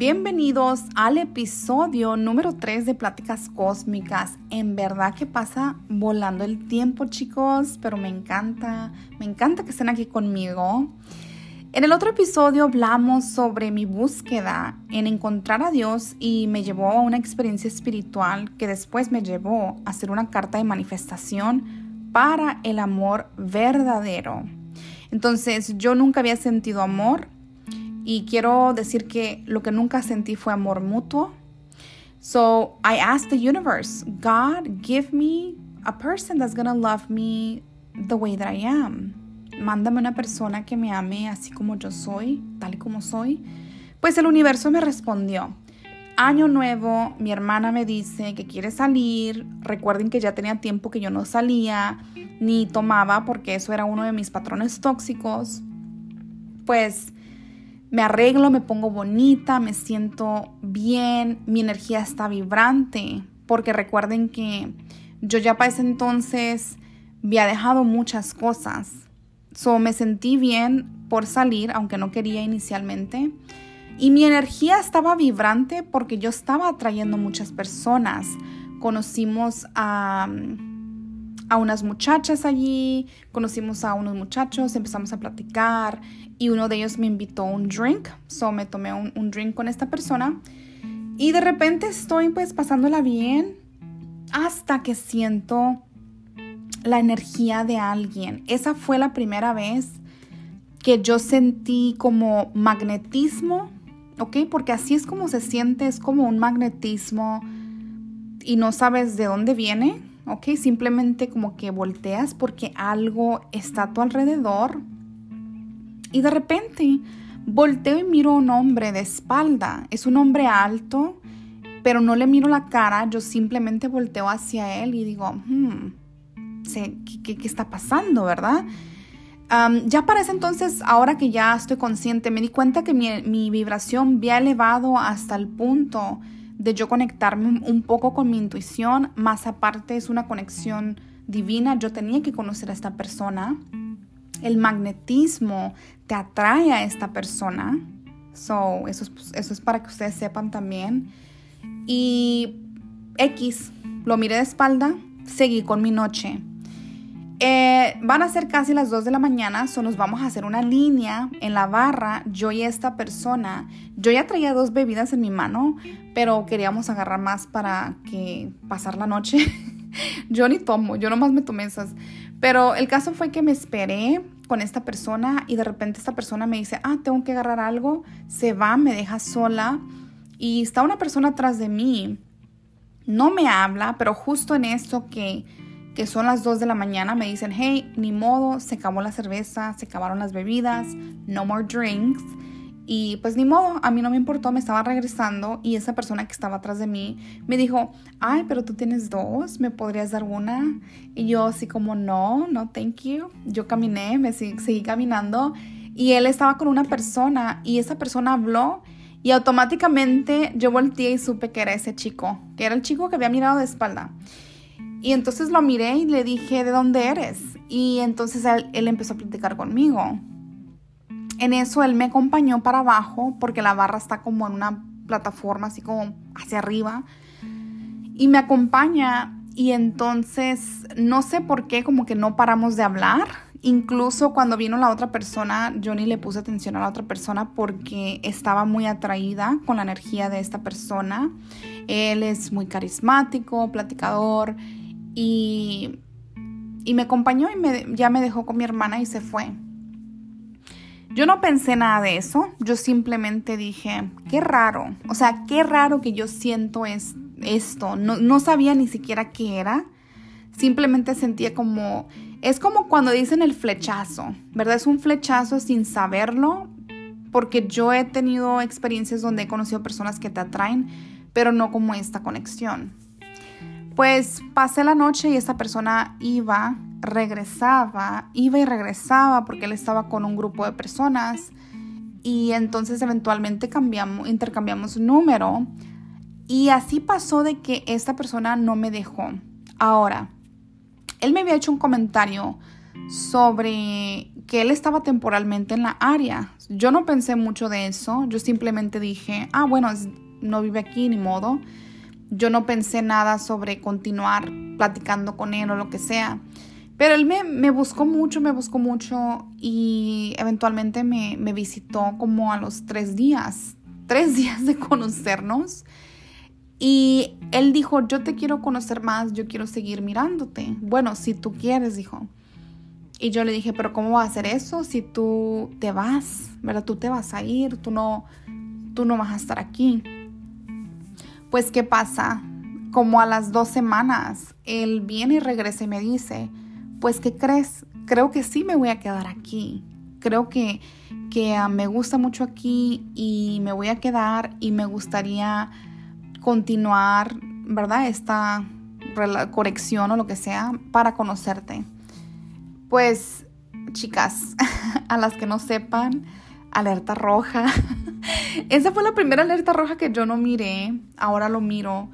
Bienvenidos al episodio número 3 de Pláticas Cósmicas. En verdad que pasa volando el tiempo, chicos, pero me encanta, me encanta que estén aquí conmigo. En el otro episodio hablamos sobre mi búsqueda en encontrar a Dios y me llevó a una experiencia espiritual que después me llevó a hacer una carta de manifestación para el amor verdadero. Entonces yo nunca había sentido amor y quiero decir que lo que nunca sentí fue amor mutuo. So I asked the universe, God, give me a person that's gonna love me the way that I am. Mándame una persona que me ame así como yo soy, tal y como soy. Pues el universo me respondió. Año nuevo, mi hermana me dice que quiere salir. Recuerden que ya tenía tiempo que yo no salía ni tomaba porque eso era uno de mis patrones tóxicos. Pues me arreglo, me pongo bonita, me siento bien, mi energía está vibrante, porque recuerden que yo ya para ese entonces había dejado muchas cosas. So me sentí bien por salir, aunque no quería inicialmente. Y mi energía estaba vibrante porque yo estaba atrayendo muchas personas. Conocimos a a unas muchachas allí, conocimos a unos muchachos, empezamos a platicar y uno de ellos me invitó a un drink, so me tomé un, drink con esta persona y de repente estoy pues pasándola bien hasta que siento la energía de alguien. Esa fue la primera vez que yo sentí como magnetismo, ¿ok? Porque así es como se siente, es como un magnetismo y no sabes de dónde viene, ¿ok? Simplemente como que volteas porque algo está a tu alrededor y de repente volteo y miro a un hombre de espalda. Es un hombre alto, pero no le miro la cara, yo simplemente volteo hacia él y digo, hmm, ¿qué, está pasando, verdad? ya para ese entonces, ahora que ya estoy consciente, me di cuenta que mi, mi vibración había elevado hasta el punto de yo conectarme un poco con mi intuición, más aparte es una conexión divina, yo tenía que conocer a esta persona. El magnetismo te atrae a esta persona. So, eso es, eso es para que ustedes sepan también. Y X, lo miré de espalda, seguí con mi noche. Eh, van a ser casi las 2 de la mañana, so nos vamos a hacer una línea en la barra, yo y esta persona. Yo ya traía dos bebidas en mi mano, pero queríamos agarrar más para que pasar la noche. yo ni tomo, yo nomás me tomé esas. Pero el caso fue que me esperé con esta persona y de repente esta persona me dice, ah, tengo que agarrar algo, se va, me deja sola y está una persona atrás de mí. No me habla, pero justo en esto que que son las 2 de la mañana, me dicen, hey, ni modo, se acabó la cerveza, se acabaron las bebidas, no more drinks. Y pues ni modo, a mí no me importó, me estaba regresando y esa persona que estaba atrás de mí me dijo, ay, pero tú tienes dos, ¿me podrías dar una? Y yo así como, no, no, thank you. Yo caminé, me seguí caminando y él estaba con una persona y esa persona habló y automáticamente yo volteé y supe que era ese chico, que era el chico que había mirado de espalda. Y entonces lo miré y le dije, ¿de dónde eres? Y entonces él, empezó a platicar conmigo. En eso él me acompañó para abajo porque la barra está como en una plataforma así como hacia arriba. Y me acompaña y entonces no sé por qué como que no paramos de hablar. Incluso cuando vino la otra persona, yo ni le puse atención a la otra persona porque estaba muy atraída con la energía de esta persona. Él es muy carismático, platicador y, me acompañó y ya me dejó con mi hermana y se fue. Yo no pensé nada de eso, yo simplemente dije, qué raro, o sea, qué raro que yo siento es, esto, no, no sabía ni siquiera qué era, simplemente sentía como, es como cuando dicen el flechazo, ¿verdad? Es un flechazo sin saberlo, porque yo he tenido experiencias donde he conocido personas que te atraen, pero no como esta conexión. Pues pasé la noche y esa persona iba, regresaba, iba y regresaba porque él estaba con un grupo de personas y entonces eventualmente cambiamos, intercambiamos número y así pasó de que esta persona no me dejó. Ahora, él me había hecho un comentario sobre que él estaba temporalmente en la área. Yo no pensé mucho de eso, yo simplemente dije, ah, bueno, no vive aquí ni modo. Yo no pensé nada sobre continuar platicando con él o lo que sea. Pero él me, buscó mucho, me buscó mucho y eventualmente me, me visitó como a los tres días, tres días de conocernos. Y él dijo, yo te quiero conocer más, yo quiero seguir mirándote. Bueno, si tú quieres, dijo. Y yo le dije, pero ¿cómo va a hacer eso si tú te vas? ¿Verdad? Tú te vas a ir, tú no, tú no vas a estar aquí. Pues, ¿qué pasa? Como a las dos semanas, él viene y regresa y me dice, pues, ¿qué crees? Creo que sí me voy a quedar aquí. Creo que, que ah, me gusta mucho aquí y me voy a quedar y me gustaría continuar, ¿verdad? Esta corrección o lo que sea para conocerte. Pues, chicas, a las que no sepan, alerta roja. Esa fue la primera alerta roja que yo no miré, ahora lo miro.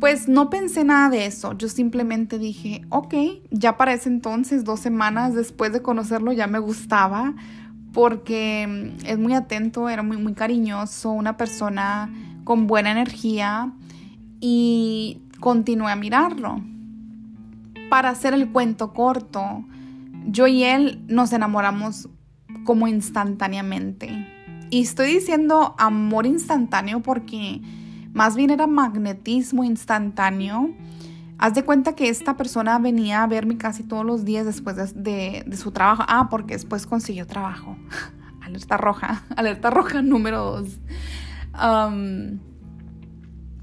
Pues no pensé nada de eso, yo simplemente dije, ok, ya para ese entonces, dos semanas después de conocerlo, ya me gustaba porque mm, es muy atento, era muy, muy cariñoso, una persona con buena energía y continué a mirarlo. Para hacer el cuento corto, yo y él nos enamoramos como instantáneamente. Y estoy diciendo amor instantáneo porque más bien era magnetismo instantáneo. Haz de cuenta que esta persona venía a verme casi todos los días después de, su trabajo. Ah, porque después consiguió trabajo. alerta roja, alerta roja número dos.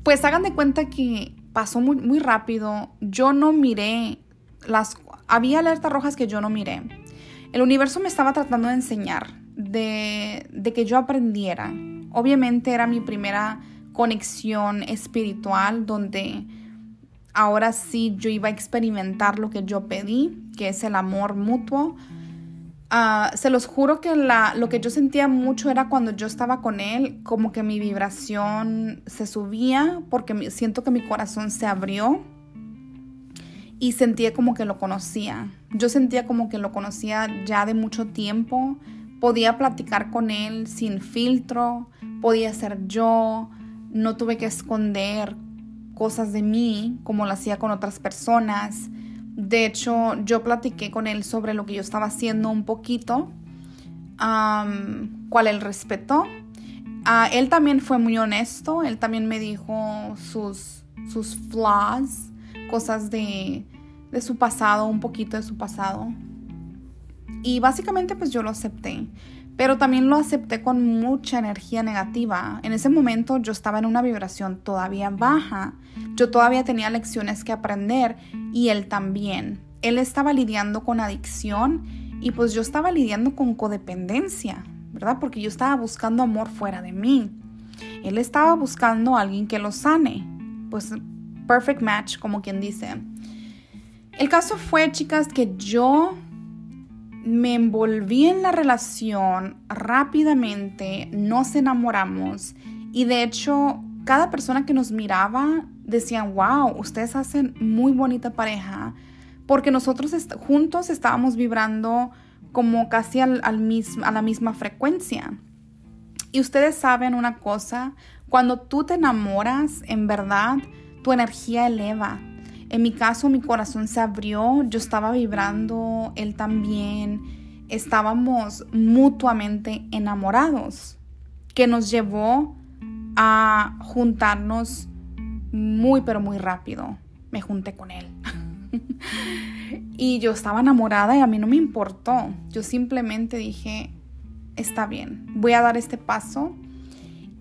pues hagan de cuenta que pasó muy, muy rápido. Yo no miré las había alertas rojas que yo no miré. El universo me estaba tratando de enseñar, de, que yo aprendiera. Obviamente era mi primera conexión espiritual donde ahora sí yo iba a experimentar lo que yo pedí, que es el amor mutuo. Ah, se los juro que lo que yo sentía mucho era cuando yo estaba con él, como que mi vibración se subía porque siento que mi corazón se abrió y sentía como que lo conocía. Yo sentía como que lo conocía ya de mucho tiempo. Podía platicar con él sin filtro, podía ser yo, no tuve que esconder cosas de mí como lo hacía con otras personas. De hecho, yo platiqué con él sobre lo que yo estaba haciendo un poquito, cual él respetó. Ah, él también fue muy honesto, él también me dijo sus, sus flaws cosas de, su pasado, un poquito de su pasado. Y básicamente pues yo lo acepté, pero también lo acepté con mucha energía negativa. En ese momento yo estaba en una vibración todavía baja, yo todavía tenía lecciones que aprender y él también. Él estaba lidiando con adicción y pues yo estaba lidiando con codependencia, ¿verdad? Porque yo estaba buscando amor fuera de mí. Él estaba buscando a alguien que lo sane. Pues perfect match, como quien dice. El caso fue, chicas, que yo me envolví en la relación rápidamente, nos enamoramos y de hecho cada persona que nos miraba decían, wow, ustedes hacen muy bonita pareja, porque nosotros juntos estábamos vibrando como casi al, a la misma frecuencia. Y ustedes saben una cosa, cuando tú te enamoras, en verdad, tu energía eleva. En mi caso, mi corazón se abrió, yo estaba vibrando, él también, estábamos mutuamente enamorados, que nos llevó a juntarnos muy, pero muy rápido. Me junté con él. y yo estaba enamorada y a mí no me importó. Yo simplemente dije, está bien, voy a dar este paso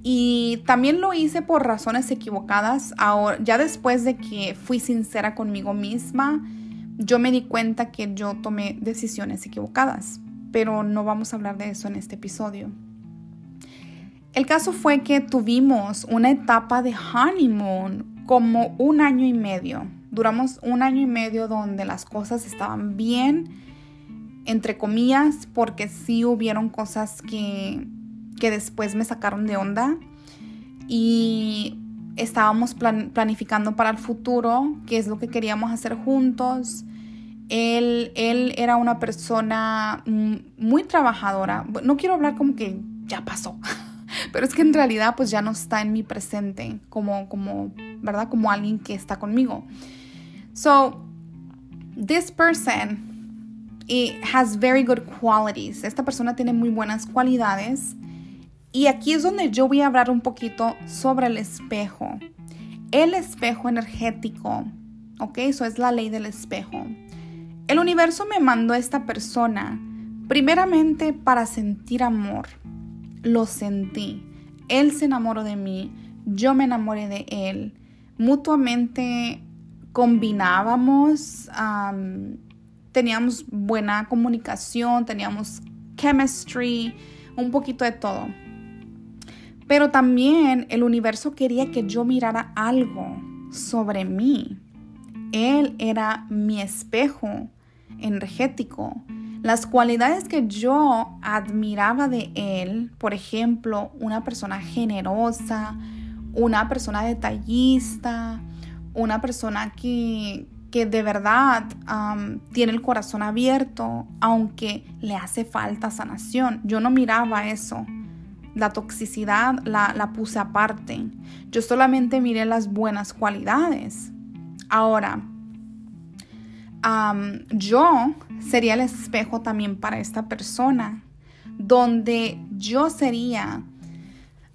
y también lo hice por razones equivocadas. Ahora, ya después de que fui sincera conmigo misma, yo me di cuenta que yo tomé decisiones equivocadas. Pero no vamos a hablar de eso en este episodio. El caso fue que tuvimos una etapa de honeymoon como un año y medio. Duramos un año y medio donde las cosas estaban bien, entre comillas, porque sí hubieron cosas que que después me sacaron de onda y estábamos planificando para el futuro, qué es lo que queríamos hacer juntos. Él, él era una persona mm, muy trabajadora. No quiero hablar como que ya pasó, pero es que en realidad pues ya no está en mi presente como, como, ¿verdad? Como alguien que está conmigo. So, this person it has very good qualities. Esta persona tiene muy buenas cualidades. Y aquí es donde yo voy a hablar un poquito sobre el espejo. El espejo energético, ¿ok? Eso es la ley del espejo. El universo me mandó a esta persona primeramente para sentir amor. Lo sentí. Él se enamoró de mí, yo me enamoré de él. Mutuamente combinábamos, teníamos buena comunicación, teníamos chemistry, un poquito de todo. Pero también el universo quería que yo mirara algo sobre mí. Él era mi espejo energético. Las cualidades que yo admiraba de él, por ejemplo, una persona generosa, una persona detallista, una persona que, que de verdad tiene el corazón abierto, aunque le hace falta sanación. Yo no miraba eso. La toxicidad la, la puse aparte. Yo solamente miré las buenas cualidades. Ahora, yo sería el espejo también para esta persona, donde yo sería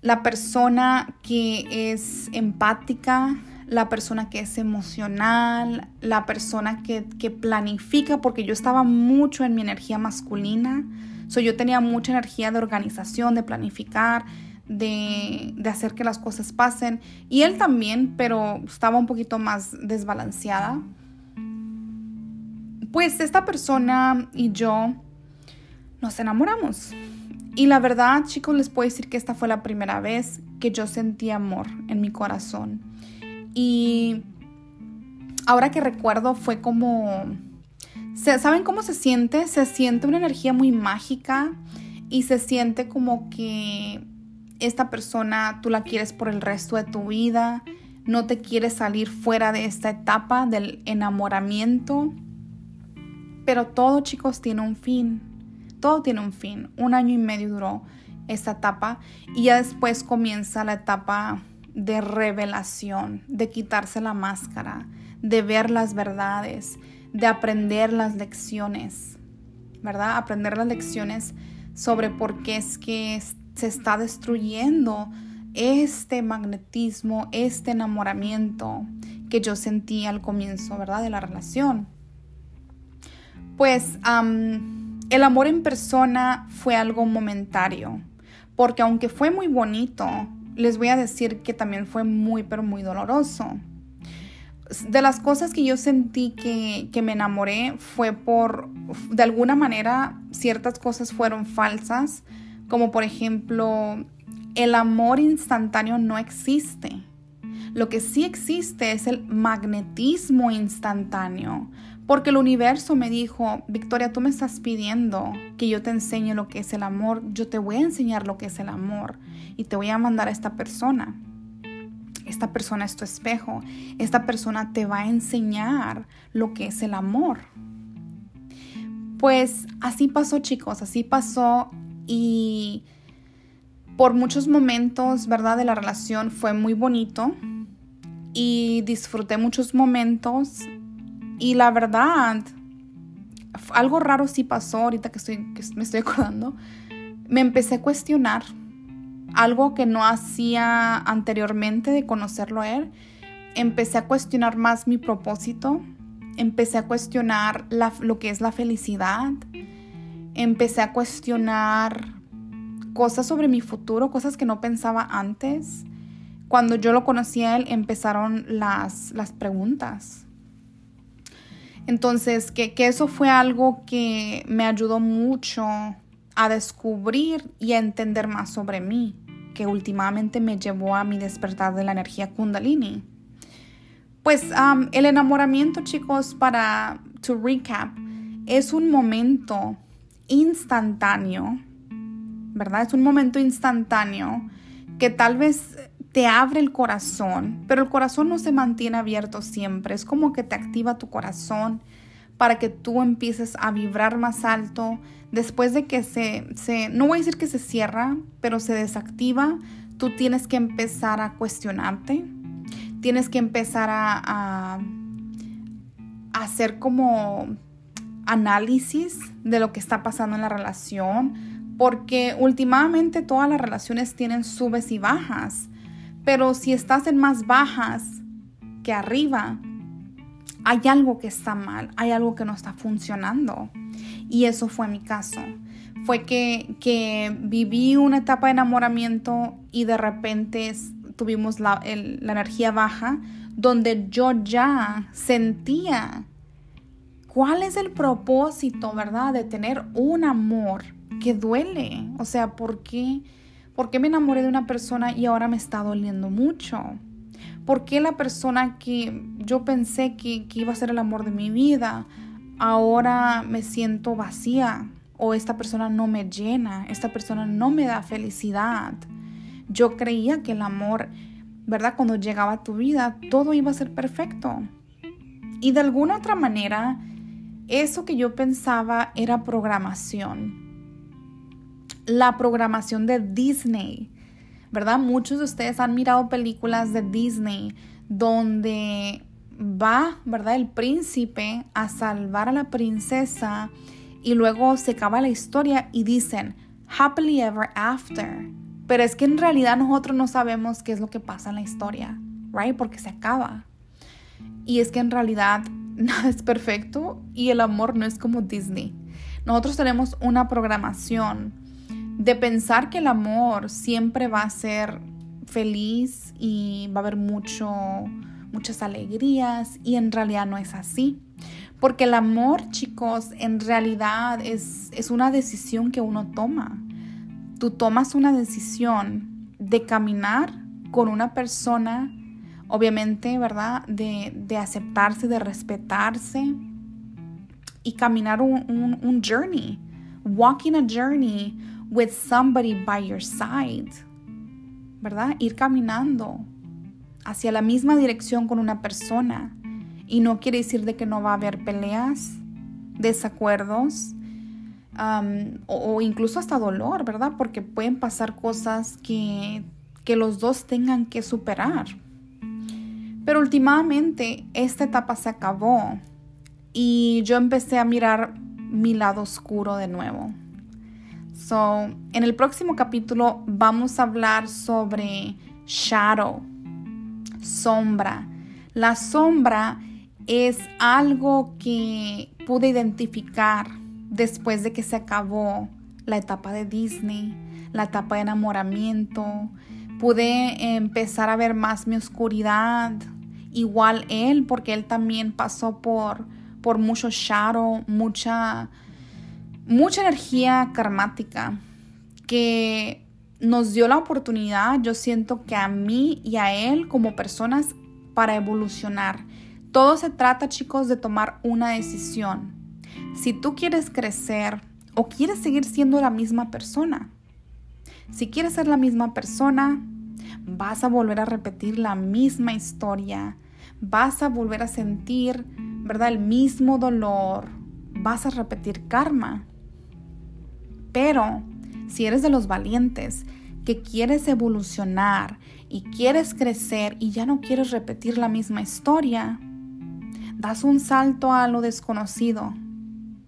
la persona que es empática, la persona que es emocional, la persona que, planifica, porque yo estaba mucho en mi energía masculina. So, yo tenía mucha energía de organización, de planificar, de, de, hacer que las cosas pasen. Y él también, pero estaba un poquito más desbalanceada. Pues esta persona y yo nos enamoramos. Y la verdad, chicos, les puedo decir que esta fue la primera vez que yo sentí amor en mi corazón. Y ahora que recuerdo fue como... ¿Saben cómo se siente? Se siente una energía muy mágica y se siente como que esta persona tú la quieres por el resto de tu vida, no te quieres salir fuera de esta etapa del enamoramiento. Pero todo, chicos, tiene un fin. Todo tiene un fin. Un año y medio duró esta etapa y ya después comienza la etapa de revelación, de quitarse la máscara, de ver las verdades, de aprender las lecciones, ¿verdad? Aprender las lecciones sobre por qué es que se está destruyendo este magnetismo, este enamoramiento que yo sentí al comienzo, ¿verdad? De la relación. Pues el amor en persona fue algo momentario, porque aunque fue muy bonito, les voy a decir que también fue muy, pero muy doloroso. De las cosas que yo sentí que, que me enamoré fue por, de alguna manera, ciertas cosas fueron falsas, como por ejemplo, el amor instantáneo no existe. Lo que sí existe es el magnetismo instantáneo, porque el universo me dijo, Victoria, tú me estás pidiendo que yo te enseñe lo que es el amor, yo te voy a enseñar lo que es el amor y te voy a mandar a esta persona. Esta persona es tu espejo, esta persona te va a enseñar lo que es el amor. Pues así pasó chicos, así pasó y por muchos momentos, ¿verdad? De la relación fue muy bonito y disfruté muchos momentos y la verdad, algo raro sí pasó ahorita que, estoy, que me estoy acordando. Me empecé a cuestionar algo que no hacía anteriormente de conocerlo a él. Empecé a cuestionar más mi propósito. Empecé a cuestionar lo que es la felicidad. Empecé a cuestionar cosas sobre mi futuro, cosas que no pensaba antes. Cuando yo lo conocí a él, empezaron las, las preguntas. Entonces, que, eso fue algo que me ayudó mucho a descubrir y a entender más sobre mí, que últimamente me llevó a mi despertar de la energía kundalini. Pues el enamoramiento, chicos, para to recap, es un momento instantáneo, ¿verdad? Es un momento instantáneo que tal vez te abre el corazón, pero el corazón no se mantiene abierto siempre, es como que te activa tu corazón para que tú empieces a vibrar más alto. Después de que se, se, no voy a decir que se cierra, pero se desactiva, tú tienes que empezar a cuestionarte, tienes que empezar a, a, hacer como análisis de lo que está pasando en la relación, porque últimamente todas las relaciones tienen subes y bajas, pero si estás en más bajas que arriba, hay algo que está mal, hay algo que no está funcionando. Y eso fue mi caso. Fue que, que viví una etapa de enamoramiento y de repente tuvimos la, la energía baja, donde yo ya sentía cuál es el propósito, ¿verdad? De tener un amor que duele. O sea, ¿por qué, ¿por qué me enamoré de una persona y ahora me está doliendo mucho? ¿Por qué la persona que yo pensé que, iba a ser el amor de mi vida, ahora me siento vacía? O esta persona no me llena, esta persona no me da felicidad. Yo creía que el amor, ¿verdad? Cuando llegaba a tu vida, todo iba a ser perfecto. Y de alguna otra manera, eso que yo pensaba era programación. La programación de Disney ¿verdad? Muchos de ustedes han mirado películas de Disney donde va, ¿verdad? El príncipe a salvar a la princesa y luego se acaba la historia y dicen happily ever after. Pero es que en realidad nosotros no sabemos qué es lo que pasa en la historia, ¿right? Porque se acaba. Y es que en realidad nada es perfecto y el amor no es como Disney. Nosotros tenemos una programación de pensar que el amor siempre va a ser feliz y va a haber mucho, muchas alegrías y en realidad no es así. Porque el amor, chicos, en realidad es, es una decisión que uno toma. Tú tomas una decisión de caminar con una persona, obviamente, ¿verdad? De, de aceptarse, de respetarse y caminar un, un, un journey, walking a journey with somebody by your side, ¿verdad? Ir caminando hacia la misma dirección con una persona. Y no quiere decir de que no va a haber peleas, desacuerdos um, o, incluso hasta dolor, ¿verdad? Porque pueden pasar cosas que, que los dos tengan que superar. Pero últimamente esta etapa se acabó y yo empecé a mirar mi lado oscuro de nuevo. So, en el próximo capítulo vamos a hablar sobre shadow, sombra. La sombra es algo que pude identificar después de que se acabó la etapa de Disney, la etapa de enamoramiento. Pude empezar a ver más mi oscuridad, igual él, porque él también pasó por, por mucho shadow, mucha mucha energía karmática que nos dio la oportunidad, yo siento que a mí y a él como personas para evolucionar. Todo se trata, chicos, de tomar una decisión. Si tú quieres crecer o quieres seguir siendo la misma persona. Si quieres ser la misma persona, vas a volver a repetir la misma historia, vas a volver a sentir, ¿verdad? El mismo dolor, vas a repetir karma. Pero si eres de los valientes que quieres evolucionar y quieres crecer y ya no quieres repetir la misma historia, das un salto a lo desconocido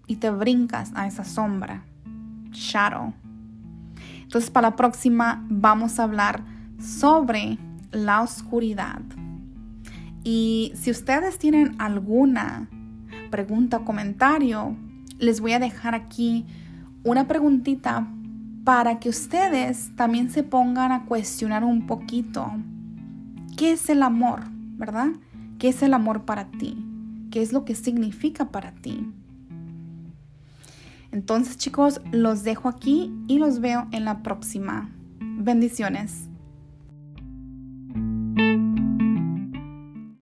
y te brincas a esa sombra, shadow. Entonces para la próxima vamos a hablar sobre la oscuridad. Y si ustedes tienen alguna pregunta o comentario, les voy a dejar aquí una preguntita para que ustedes también se pongan a cuestionar un poquito qué es el amor, ¿verdad? ¿Qué es el amor para ti? ¿Qué es lo que significa para ti? Entonces chicos, los dejo aquí y los veo en la próxima. Bendiciones.